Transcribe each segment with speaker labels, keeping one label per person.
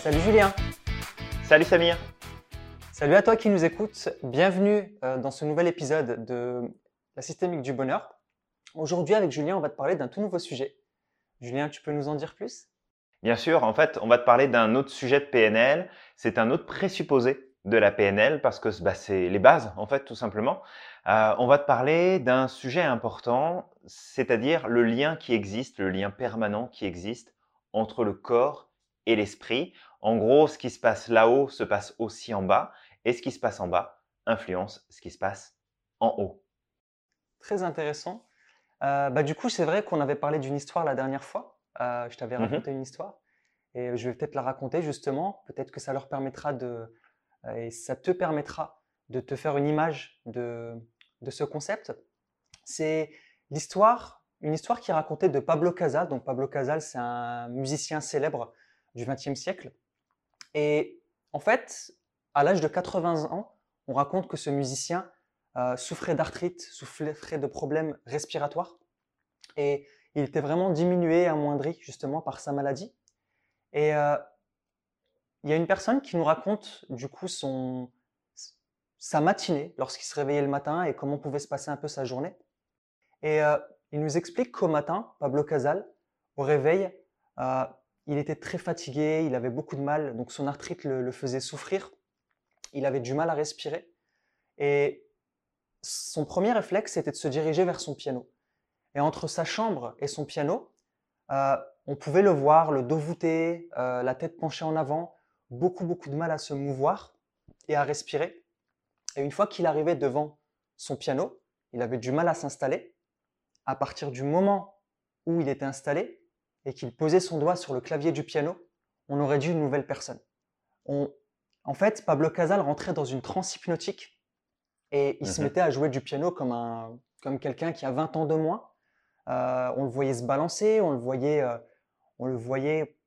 Speaker 1: Salut Julien.
Speaker 2: Salut Samir.
Speaker 1: Salut à toi qui nous écoutes. Bienvenue euh, dans ce nouvel épisode de la systémique du bonheur. Aujourd'hui, avec Julien, on va te parler d'un tout nouveau sujet. Julien, tu peux nous en dire plus?
Speaker 2: Bien sûr, en fait, on va te parler d'un autre sujet de PNL. C'est un autre présupposé de la PNL parce que bah, c'est les bases, en fait, tout simplement. Euh, on va te parler d'un sujet important, c'est-à-dire le lien qui existe, le lien permanent qui existe entre le corps et l'esprit. En gros, ce qui se passe là-haut se passe aussi en bas, et ce qui se passe en bas influence ce qui se passe en haut.
Speaker 1: Très intéressant. Euh, bah, du coup, c'est vrai qu'on avait parlé d'une histoire la dernière fois. Euh, je t'avais
Speaker 2: Mhm.
Speaker 1: raconté une histoire. Et je vais peut-être la raconter justement. Peut-être que ça leur permettra de. euh, et ça te permettra de te faire une image de, de ce concept. C'est l'histoire, une histoire qui est racontée de Pablo Casals. Donc, Pablo Casals, c'est un musicien célèbre du XXe siècle. Et en fait, à l'âge de 80 ans, on raconte que ce musicien euh, souffrait d'arthrite, souffrait de problèmes respiratoires. Et il était vraiment diminué, amoindri justement par sa maladie. Et euh, il y a une personne qui nous raconte du coup son, sa matinée lorsqu'il se réveillait le matin et comment pouvait se passer un peu sa journée. Et euh, il nous explique qu'au matin, Pablo Casal, au réveil, il était très fatigué, il avait beaucoup de mal, donc son arthrite le, faisait souffrir. Il avait du mal à respirer. Et son premier réflexe, c'était de se diriger vers son piano. Et entre sa chambre et son piano, euh, on pouvait le voir, le dos voûté, euh, la tête penchée en avant, beaucoup, beaucoup de mal à se mouvoir et à respirer. Et une fois qu'il arrivait devant son piano, il avait du mal à s'installer. À partir du moment où il était installé et qu'il posait son doigt sur le clavier du piano, on aurait dit une nouvelle personne. On, en fait, Pablo Casal rentrait dans une transe hypnotique et il se
Speaker 2: Mhm.
Speaker 1: mettait à jouer du piano comme, un, comme quelqu'un qui a 20 ans de moins. Euh, on le voyait se balancer, on le voyait, euh, on le voyait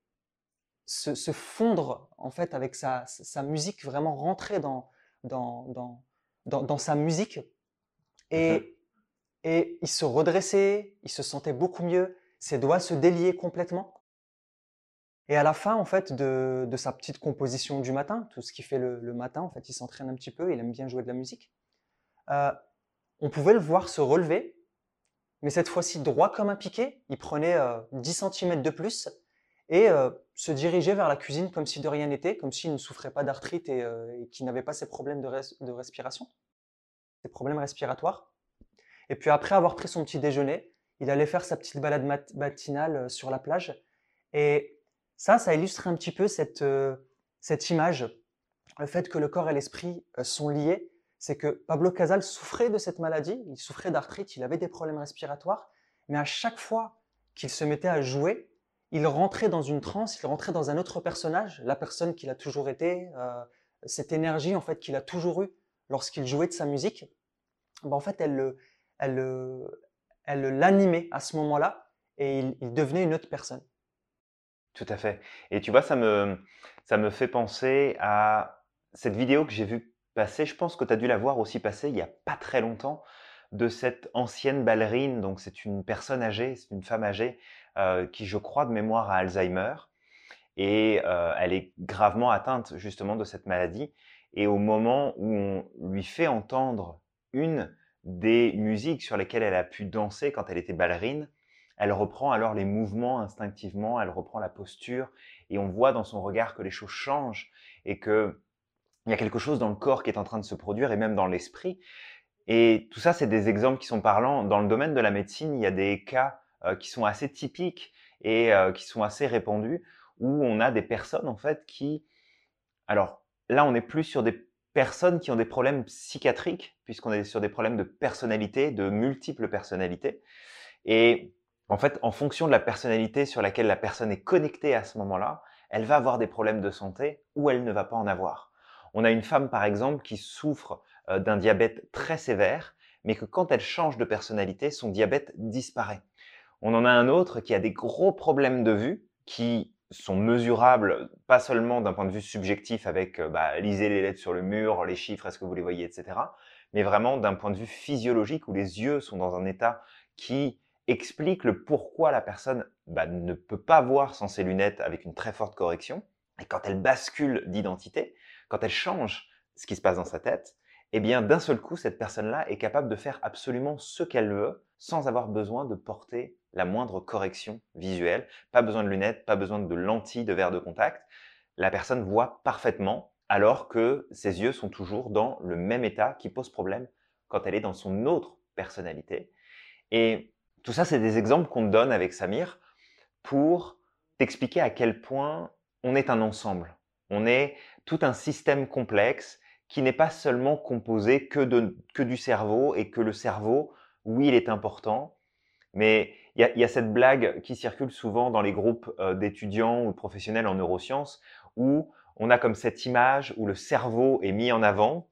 Speaker 1: se, se fondre en fait avec sa, sa musique, vraiment rentrer dans, dans, dans, dans, dans sa musique. Et, et il se redressait, il se sentait beaucoup mieux, ses doigts se déliaient complètement. Et à la fin, en fait, de, de sa petite composition du matin, tout ce qu'il fait le, le matin, en fait, il s'entraîne un petit peu, il aime bien jouer de la musique. Euh, on pouvait le voir se relever, mais cette fois-ci droit comme un piquet. Il prenait euh, 10 cm de plus et euh, se dirigeait vers la cuisine comme si de rien n'était, comme s'il ne souffrait pas d'arthrite et, euh, qu'il n'avait pas ces problèmes de, res- de respiration, ces problèmes respiratoires. Et puis après avoir pris son petit déjeuner, il allait faire sa petite balade mat- matinale euh, sur la plage. Et ça, ça illustre un petit peu cette, euh, cette image, le fait que le corps et l'esprit euh, sont liés. C'est que Pablo Casal souffrait de cette maladie, il souffrait d'arthrite, il avait des problèmes respiratoires, mais à chaque fois qu'il se mettait à jouer, il rentrait dans une transe, il rentrait dans un autre personnage, la personne qu'il a toujours été, cette énergie en fait qu'il a toujours eue lorsqu'il jouait de sa musique. Ben, en fait, elle le, elle le- elle l'animait à ce moment-là et il, devenait une autre personne.
Speaker 2: Tout à fait. Et tu vois, ça me, ça me fait penser à cette vidéo que j'ai vue passer. Je pense que tu as dû la voir aussi passer il n'y a pas très longtemps de cette ancienne ballerine. Donc, c'est une personne âgée, c'est une femme âgée euh, qui, je crois, de mémoire a Alzheimer. Et euh, elle est gravement atteinte justement de cette maladie. Et au moment où on lui fait entendre une des musiques sur lesquelles elle a pu danser quand elle était ballerine, elle reprend alors les mouvements instinctivement, elle reprend la posture, et on voit dans son regard que les choses changent et que il y a quelque chose dans le corps qui est en train de se produire et même dans l'esprit. Et tout ça, c'est des exemples qui sont parlants. Dans le domaine de la médecine, il y a des cas euh, qui sont assez typiques et euh, qui sont assez répandus où on a des personnes en fait qui, alors là, on n'est plus sur des personnes qui ont des problèmes psychiatriques puisqu'on est sur des problèmes de personnalité, de multiples personnalités. Et en fait, en fonction de la personnalité sur laquelle la personne est connectée à ce moment-là, elle va avoir des problèmes de santé ou elle ne va pas en avoir. On a une femme, par exemple, qui souffre euh, d'un diabète très sévère, mais que quand elle change de personnalité, son diabète disparaît. On en a un autre qui a des gros problèmes de vue, qui sont mesurables, pas seulement d'un point de vue subjectif avec euh, bah, lisez les lettres sur le mur, les chiffres, est-ce que vous les voyez, etc., mais vraiment d'un point de vue physiologique où les yeux sont dans un état qui explique le pourquoi la personne bah, ne peut pas voir sans ses lunettes avec une très forte correction. Et quand elle bascule d'identité, quand elle change ce qui se passe dans sa tête, eh bien, d'un seul coup, cette personne-là est capable de faire absolument ce qu'elle veut sans avoir besoin de porter la moindre correction visuelle. Pas besoin de lunettes, pas besoin de lentilles de verre de contact. La personne voit parfaitement alors que ses yeux sont toujours dans le même état qui pose problème quand elle est dans son autre personnalité. Et tout ça, c'est des exemples qu'on te donne avec Samir pour t'expliquer à quel point on est un ensemble. On est tout un système complexe qui n'est pas seulement composé que, de, que du cerveau et que le cerveau, oui, il est important, mais il y, a, cette blague qui circule souvent dans les groupes euh, d'étudiants ou de professionnels en neurosciences où on a comme cette image où le cerveau est mis en avant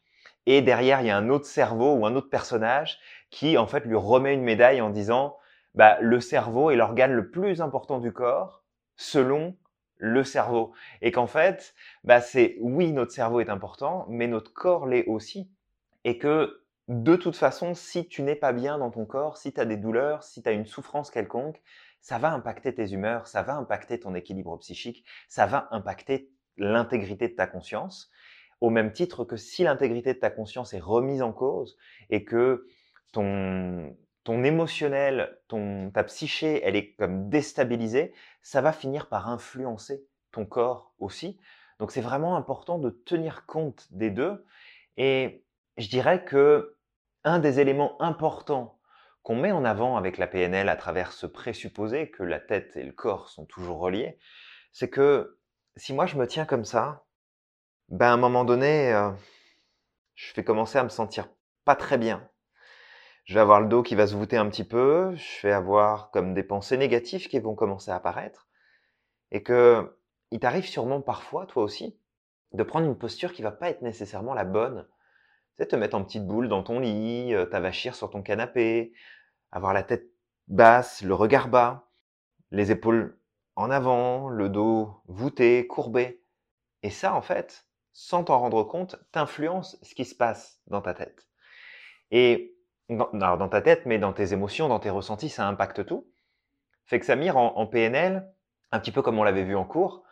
Speaker 2: et derrière il y a un autre cerveau ou un autre personnage qui en fait lui remet une médaille en disant bah, le cerveau est l'organe le plus important du corps selon le cerveau. Et qu'en fait, bah, c'est oui, notre cerveau est important, mais notre corps l'est aussi. Et que de toute façon, si tu n'es pas bien dans ton corps, si tu as des douleurs, si tu as une souffrance quelconque, ça va impacter tes humeurs, ça va impacter ton équilibre psychique, ça va impacter l'intégrité de ta conscience, au même titre que si l'intégrité de ta conscience est remise en cause et que ton, ton émotionnel, ton, ta psyché, elle est comme déstabilisée, ça va finir par influencer ton corps aussi. Donc c'est vraiment important de tenir compte des deux. Et je dirais que un des éléments importants qu'on met en avant avec la PNL à travers ce présupposé que la tête et le corps sont toujours reliés, c'est que si moi je me tiens comme ça, ben à un moment donné, euh, je vais commencer à me sentir pas très bien je vais avoir le dos qui va se voûter un petit peu, je vais avoir comme des pensées négatives qui vont commencer à apparaître, et que il t'arrive sûrement parfois, toi aussi, de prendre une posture qui va pas être nécessairement la bonne. Tu sais, te mettre en petite boule dans ton lit, euh, t'avachir sur ton canapé, avoir la tête basse, le regard bas, les épaules en avant, le dos voûté, courbé. Et ça, en fait, sans t'en rendre compte, t'influence ce qui se passe dans ta tête. Et dans, dans ta tête, mais dans tes émotions, dans tes ressentis, ça impacte tout. Fait que Samir, en, PNL, un petit peu comme on l'avait vu en cours,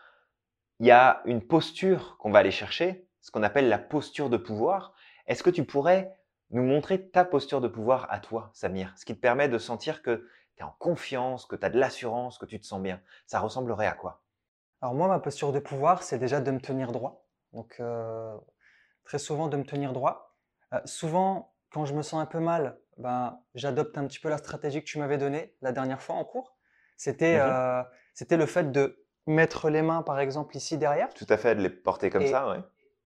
Speaker 2: il y a une posture qu'on va aller chercher, ce qu'on appelle la posture de pouvoir. Est-ce que tu pourrais nous montrer ta posture de pouvoir à toi, Samir? Ce qui te permet de sentir que tu es en confiance, que tu as de l'assurance, que tu te sens bien. Ça ressemblerait à quoi?
Speaker 1: Alors moi, ma posture de pouvoir, c'est déjà de me tenir droit. Donc euh, très souvent de me tenir droit. Euh, souvent, quand je me sens un peu mal, ben, j'adopte un petit peu la stratégie que tu m'avais donnée la dernière fois en cours. C'était mhm. euh, c'était le fait de mettre les mains, par exemple, ici derrière.
Speaker 2: Tout à fait, de les porter comme ça, oui.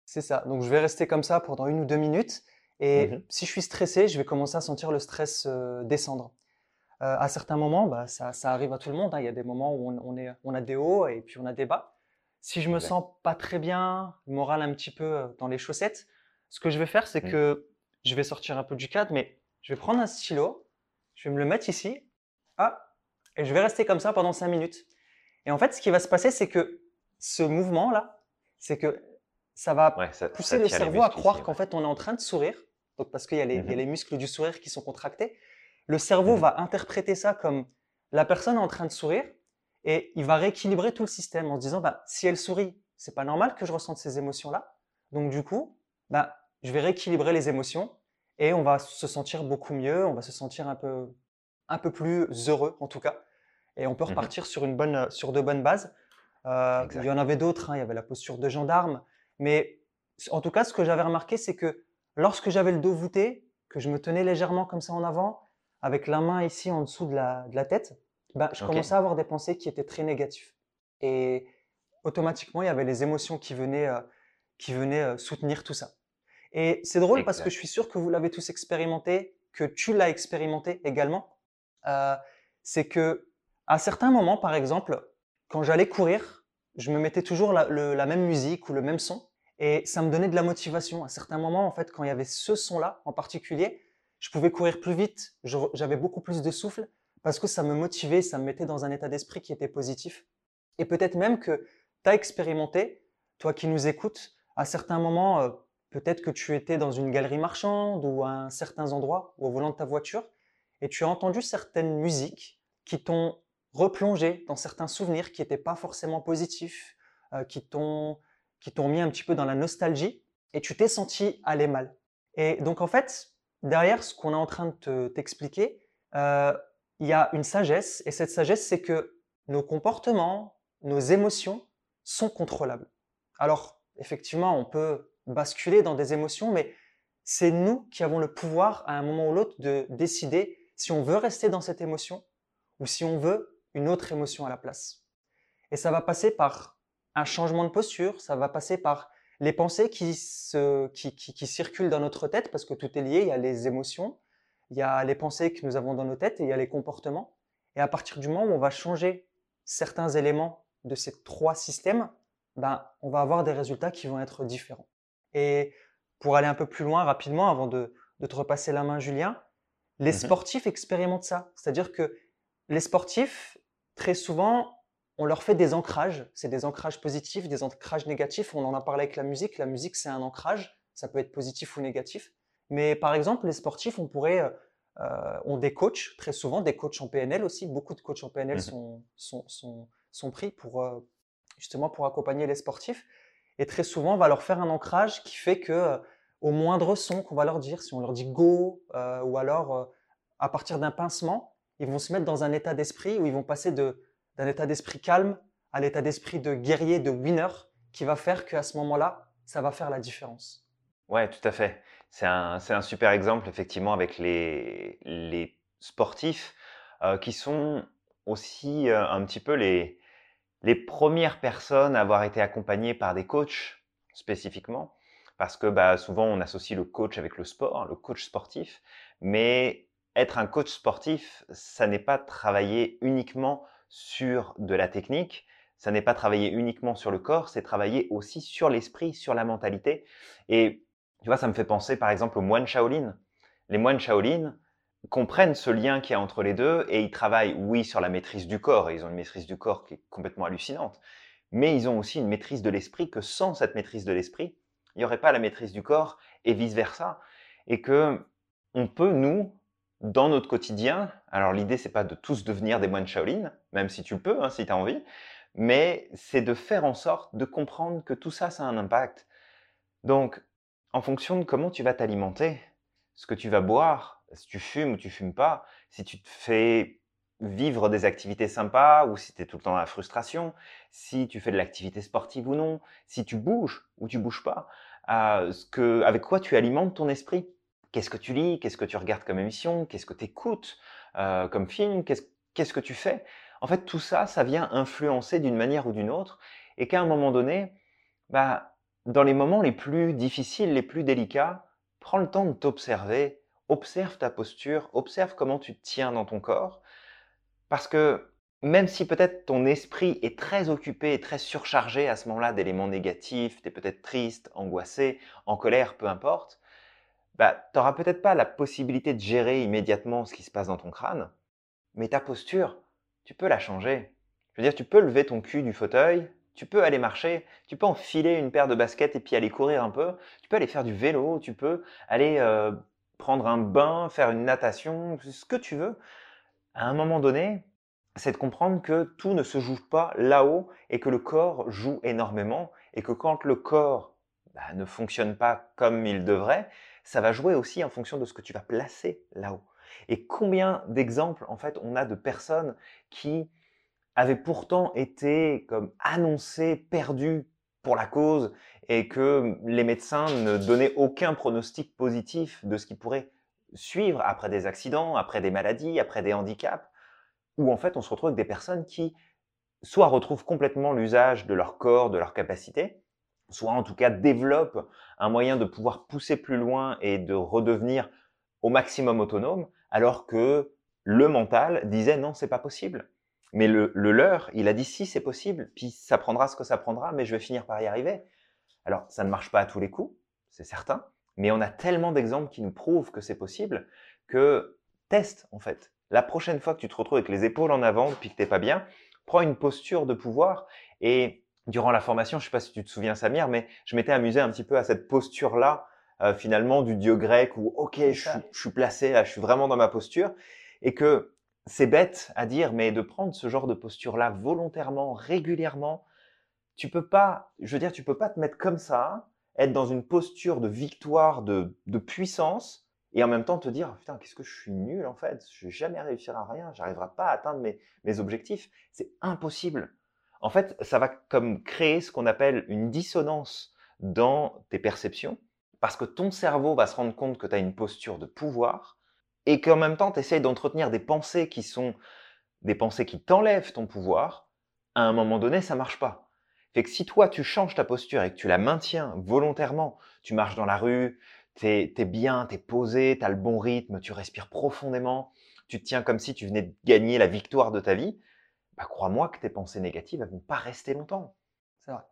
Speaker 1: C'est ça. Donc, je vais rester comme ça pendant une ou deux minutes. Et mhm. si je suis stressé, je vais commencer à sentir le stress euh, descendre. Euh, à certains moments, bah, ça, ça, arrive à tout le monde. Hein. Il y a des moments où on, est, on a des hauts et puis on a des bas. Si je me sens pas très bien, le moral un petit peu dans les chaussettes, ce que je vais faire, c'est mhm. que je vais sortir un peu du cadre, mais je vais prendre un stylo, je vais me le mettre ici, ah, et je vais rester comme ça pendant 5 minutes. Et en fait, ce qui va se passer, c'est que ce mouvement-là, c'est que ça va pousser le cerveau à croire qu'en fait, on est en train de sourire, donc parce qu'il y, a les mhm. muscles du sourire qui sont contractés. Le cerveau mhm. va interpréter ça comme la personne est en train de sourire, et il va rééquilibrer tout le système en se disant, bah, si elle sourit, c'est pas normal que je ressente ces émotions-là. Donc du coup, bah, je vais rééquilibrer les émotions et on va se sentir beaucoup mieux, on va se sentir un peu, un peu plus heureux en tout cas. Et on peut mmh repartir sur, une bonne, sur de bonnes bases. Euh, il y en avait d'autres, hein, il y avait la posture de gendarme. Mais en tout cas, ce que j'avais remarqué, c'est que lorsque j'avais le dos voûté, que je me tenais légèrement comme ça en avant, avec la main ici en dessous de la, de la tête, ben, je commençais à avoir des pensées qui étaient très négatives. Et automatiquement, il y avait les émotions qui venaient, euh, qui venaient euh, soutenir tout ça. Et c'est drôle parce que je suis sûr que vous l'avez tous expérimenté, que tu l'as expérimenté également. Euh, c'est que à certains moments, par exemple, quand j'allais courir, je me mettais toujours la, la, même musique ou le même son, et ça me donnait de la motivation. À certains moments, en fait, quand il y avait ce son-là en particulier, je pouvais courir plus vite, j'avais beaucoup plus de souffle, parce que ça me motivait, ça me mettait dans un état d'esprit qui était positif. Et peut-être même que tu as expérimenté, toi qui nous écoutes, à certains moments, euh, Peut-être que tu étais dans une galerie marchande ou à certains endroits ou au volant de ta voiture et tu as entendu certaines musiques qui t'ont replongé dans certains souvenirs qui n'étaient pas forcément positifs, qui t'ont qui t'ont mis un petit peu dans la nostalgie et tu t'es senti aller mal. Et donc en fait, derrière ce qu'on est en train de t'expliquer, il y a une sagesse et cette sagesse c'est que nos comportements, nos émotions sont contrôlables. Alors effectivement, on peut basculer dans des émotions, mais c'est nous qui avons le pouvoir à un moment ou l'autre de décider si on veut rester dans cette émotion ou si on veut une autre émotion à la place. Et ça va passer par un changement de posture, ça va passer par les pensées qui, circulent dans notre tête, parce que tout est lié, il y a les émotions, il y a les pensées que nous avons dans nos têtes et il y a les comportements. Et à partir du moment où on va changer certains éléments de ces trois systèmes, ben, on va avoir des résultats qui vont être différents. Et pour aller un peu plus loin rapidement, avant de, te repasser la main, Julien, les mmh sportifs expérimentent ça. C'est-à-dire que les sportifs, très souvent, on leur fait des ancrages. C'est des ancrages positifs, des ancrages négatifs. On en a parlé avec la musique. La musique, c'est un ancrage. Ça peut être positif ou négatif. Mais par exemple, les sportifs, on pourrait, euh, ont des coachs, très souvent, des coachs en PNL aussi. Beaucoup de coachs en PNL mmh sont, sont, sont, pris pour, euh, justement pour accompagner les sportifs. Et très souvent, on va leur faire un ancrage qui fait que au moindre son qu'on va leur dire, si on leur dit go, euh, ou alors euh, à partir d'un pincement, ils vont se mettre dans un état d'esprit où ils vont passer d'un état d'esprit calme à l'état d'esprit de guerrier, de winner, qui va faire qu'à ce moment-là, ça va faire la différence.
Speaker 2: Ouais, tout à fait. C'est un, un, super exemple, effectivement, avec les, les sportifs euh, qui sont aussi un petit peu les, les premières personnes à avoir été accompagnées par des coachs spécifiquement, parce que bah, souvent on associe le coach avec le sport, le coach sportif, mais être un coach sportif, ça n'est pas travailler uniquement sur de la technique, ça n'est pas travailler uniquement sur le corps, c'est travailler aussi sur l'esprit, sur la mentalité. Et tu vois, ça me fait penser par exemple aux moines Shaolin. Les moines Shaolin, comprennent ce lien qu'il y a entre les deux et ils travaillent, oui, sur la maîtrise du corps, et ils ont une maîtrise du corps qui est complètement hallucinante, mais ils ont aussi une maîtrise de l'esprit que sans cette maîtrise de l'esprit, il n'y aurait pas la maîtrise du corps et vice-versa. Et que on peut, nous, dans notre quotidien, alors l'idée c'est pas de tous devenir des moines Shaolin, même si tu le peux, hein, si tu as envie, mais c'est de faire en sorte de comprendre que tout ça, ça a un impact. Donc, en fonction de comment tu vas t'alimenter, ce que tu vas boire, si tu fumes ou tu fumes pas, si tu te fais vivre des activités sympas ou si tu es tout le temps dans la frustration, si tu fais de l'activité sportive ou non, si tu bouges ou tu bouges pas, euh, avec quoi tu alimentes ton esprit? Qu'est-ce que tu lis? Qu'est-ce que tu regardes comme émission? Qu'est-ce que tu écoutes euh, comme film? Qu'est-ce que tu fais? En fait, tout ça, ça vient influencer d'une manière ou d'une autre et qu'à un moment donné, bah, dans les moments les plus difficiles, les plus délicats, prends le temps de t'observer, observe ta posture, observe comment tu te tiens dans ton corps, parce que même si peut-être ton esprit est très occupé et très surchargé à ce moment-là d'éléments négatifs, tu es peut-être triste, angoissé, en colère, peu importe, bah, tu n'auras peut-être pas la possibilité de gérer immédiatement ce qui se passe dans ton crâne, mais ta posture, tu peux la changer. Je veux dire, tu peux lever ton cul du fauteuil, tu peux aller marcher, tu peux enfiler une paire de baskets et puis aller courir un peu, tu peux aller faire du vélo, tu peux aller euh, prendre un bain, faire une natation, ce que tu veux. À un moment donné, c'est de comprendre que tout ne se joue pas là-haut et que le corps joue énormément et que quand le corps bah, ne fonctionne pas comme il devrait, ça va jouer aussi en fonction de ce que tu vas placer là-haut. Et combien d'exemples en fait on a de personnes qui avaient pourtant été comme annoncées perdues pour la cause et que les médecins ne donnaient aucun pronostic positif de ce qui pourrait suivre après des accidents, après des maladies, après des handicaps, où en fait on se retrouve avec des personnes qui soit retrouvent complètement l'usage de leur corps, de leur capacité, soit en tout cas développent un moyen de pouvoir pousser plus loin et de redevenir au maximum autonome, alors que le mental disait non, c'est pas possible. Mais le, le leur, il a dit si c'est possible, puis ça prendra ce que ça prendra, mais je vais finir par y arriver. Alors, ça ne marche pas à tous les coups, c'est certain, mais on a tellement d'exemples qui nous prouvent que c'est possible que teste en fait. La prochaine fois que tu te retrouves avec les épaules en avant puis que t'es pas bien, prends une posture de pouvoir et durant la formation, je sais pas si tu te souviens Samir, mais je m'étais amusé un petit peu à cette posture là euh, finalement du dieu grec où ok je, je suis placé là, je suis vraiment dans ma posture et que c'est bête à dire, mais de prendre ce genre de posture là volontairement, régulièrement, tu peux pas, je veux dire, tu peux pas te mettre comme ça, être dans une posture de victoire, de, de puissance, et en même temps te dire, putain, qu'est-ce que je suis nul en fait, je vais jamais réussir à rien, j'arriverai pas à atteindre mes, mes objectifs. C'est impossible. En fait, ça va comme créer ce qu'on appelle une dissonance dans tes perceptions, parce que ton cerveau va se rendre compte que tu as une posture de pouvoir, et qu'en même temps, tu essayes d'entretenir des pensées qui sont des pensées qui t'enlèvent ton pouvoir, à un moment donné, ça marche pas. Fait que si toi, tu changes ta posture et que tu la maintiens volontairement, tu marches dans la rue, tu es, bien, tu es posé, tu as le bon rythme, tu respires profondément, tu te tiens comme si tu venais de gagner la victoire de ta vie, bah, crois-moi que tes pensées négatives ne vont pas rester longtemps.
Speaker 1: C'est vrai.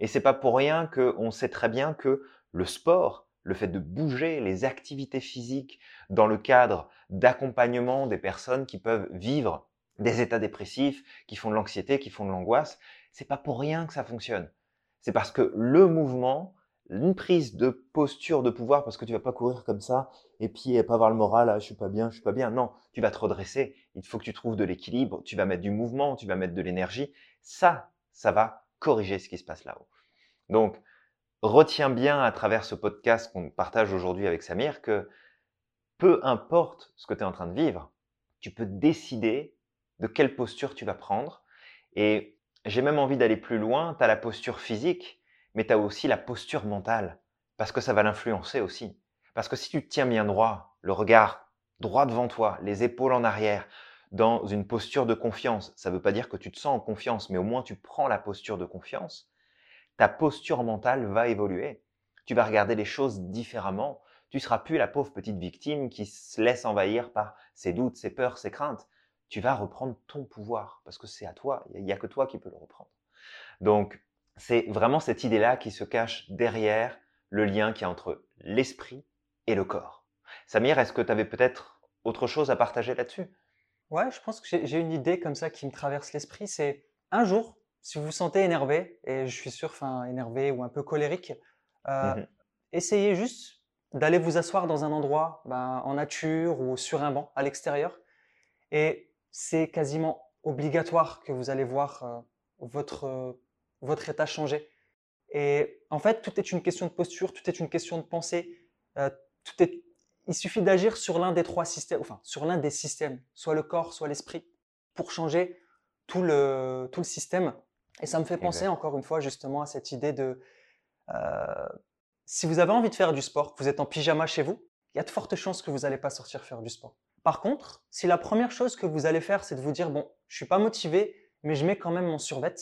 Speaker 2: Et c'est pas pour rien qu'on sait très bien que le sport, le fait de bouger, les activités physiques dans le cadre d'accompagnement des personnes qui peuvent vivre des états dépressifs, qui font de l'anxiété, qui font de l'angoisse, c'est pas pour rien que ça fonctionne. C'est parce que le mouvement, une prise de posture de pouvoir, parce que tu vas pas courir comme ça et puis pas avoir le moral, ah, je suis pas bien, je suis pas bien. Non, tu vas te redresser. Il faut que tu trouves de l'équilibre. Tu vas mettre du mouvement, tu vas mettre de l'énergie. Ça, ça va corriger ce qui se passe là-haut. Donc, retiens bien à travers ce podcast qu'on partage aujourd'hui avec Samir que peu importe ce que tu es en train de vivre, tu peux décider de quelle posture tu vas prendre. Et j'ai même envie d'aller plus loin, tu as la posture physique, mais tu as aussi la posture mentale, parce que ça va l'influencer aussi. Parce que si tu te tiens bien droit, le regard droit devant toi, les épaules en arrière, dans une posture de confiance, ça ne veut pas dire que tu te sens en confiance, mais au moins tu prends la posture de confiance, ta posture mentale va évoluer. Tu vas regarder les choses différemment. Tu seras plus la pauvre petite victime qui se laisse envahir par ses doutes, ses peurs, ses craintes tu vas reprendre ton pouvoir parce que c'est à toi, il n'y a que toi qui peux le reprendre. Donc, c'est vraiment cette idée-là qui se cache derrière le lien qui est entre l'esprit et le corps. Samir, est-ce que tu avais peut-être autre chose à partager là-dessus?
Speaker 1: Ouais, je pense que j'ai une idée comme ça qui me traverse l'esprit. C'est un jour, si vous vous sentez énervé, et je suis sûr, enfin énervé ou un peu colérique, euh, mmh essayez juste d'aller vous asseoir dans un endroit ben, en nature ou sur un banc à l'extérieur et c'est quasiment obligatoire que vous allez voir euh, votre, euh, votre état changer. Et en fait, tout est une question de posture, tout est une question de pensée. Tout est... Il suffit d'agir sur l'un des trois systèmes, enfin sur l'un des systèmes, soit le corps, soit l'esprit, pour changer tout le, tout le système. Et ça me fait penser encore une fois justement à cette idée de si vous avez envie de faire du sport, que vous êtes en pyjama chez vous, il y a de fortes chances que vous n'allez pas sortir faire du sport. Par contre, si la première chose que vous allez faire, c'est de vous dire, bon, je suis pas motivé, mais je mets quand même mon survêt,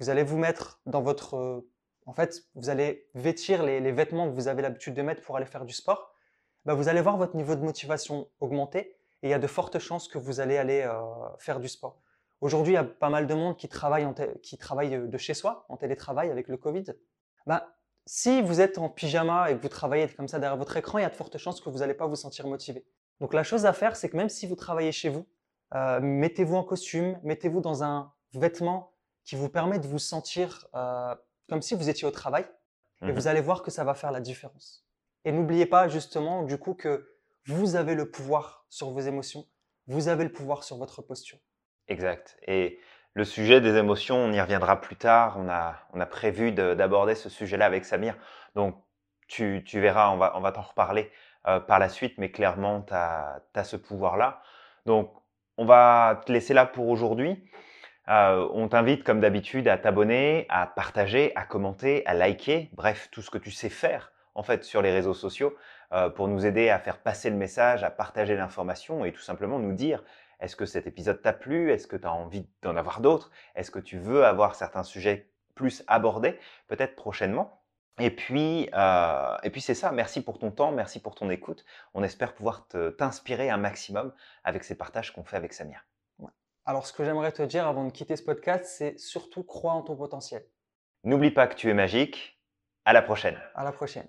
Speaker 1: vous allez vous mettre dans votre... Euh, en fait, vous allez vêtir les, vêtements que vous avez l'habitude de mettre pour aller faire du sport, bah, vous allez voir votre niveau de motivation augmenter et il y a de fortes chances que vous allez aller euh, faire du sport. Aujourd'hui, il y a pas mal de monde qui travaille, qui travaille de chez soi, en télétravail avec le Covid. Bah, si vous êtes en pyjama et que vous travaillez comme ça derrière votre écran, il y a de fortes chances que vous n'allez pas vous sentir motivé. Donc la chose à faire, c'est que même si vous travaillez chez vous, euh, mettez-vous en costume, mettez-vous dans un vêtement qui vous permet de vous sentir euh, comme si vous étiez au travail, et vous mhm. allez voir que ça va faire la différence. Et n'oubliez pas justement du coup que vous avez le pouvoir sur vos émotions, vous avez le pouvoir sur votre posture.
Speaker 2: Exact. Et le sujet des émotions, on y reviendra plus tard. On a, on a prévu d'aborder ce sujet-là avec Samir. Donc, tu, tu verras, on va, t'en reparler euh, par la suite, mais clairement, tu as, ce pouvoir-là. Donc, on va te laisser là pour aujourd'hui. Euh, on t'invite, comme d'habitude, à t'abonner, à partager, à commenter, à liker, bref, tout ce que tu sais faire en fait sur les réseaux sociaux euh, pour nous aider à faire passer le message, à partager l'information et tout simplement nous dire est-ce que cet épisode t'a plu? Est-ce que tu as envie d'en avoir d'autres? Est-ce que tu veux avoir certains sujets plus abordés peut-être prochainement? Et puis, euh, et puis c'est ça. Merci pour ton temps, merci pour ton écoute. On espère pouvoir t'inspirer un maximum avec ces partages qu'on fait avec Samia.
Speaker 1: Alors, ce que j'aimerais te dire avant de quitter ce podcast, c'est surtout crois en ton potentiel.
Speaker 2: N'oublie pas que tu es magique. À la prochaine.
Speaker 1: À la prochaine.